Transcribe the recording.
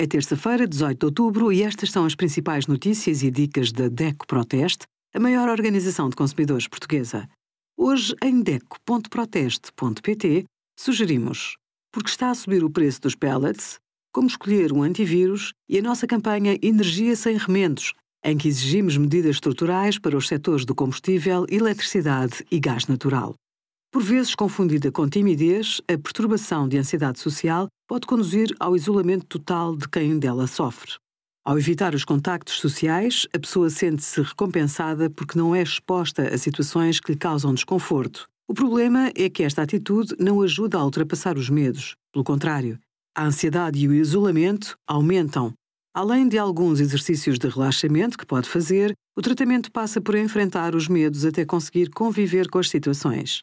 É terça-feira, 18 de outubro, e estas são as principais notícias e dicas da DECO Proteste, a maior organização de consumidores portuguesa. Hoje, em DECO.proteste.pt, sugerimos porque está a subir o preço dos pellets, como escolher um antivírus e a nossa campanha Energia Sem Remendos, em que exigimos medidas estruturais para os setores do combustível, eletricidade e gás natural. Por vezes confundida com timidez, a perturbação de ansiedade social pode conduzir ao isolamento total de quem dela sofre. Ao evitar os contactos sociais, a pessoa sente-se recompensada porque não é exposta a situações que lhe causam desconforto. O problema é que esta atitude não ajuda a ultrapassar os medos. Pelo contrário, a ansiedade e o isolamento aumentam. Além de alguns exercícios de relaxamento que pode fazer, o tratamento passa por enfrentar os medos até conseguir conviver com as situações.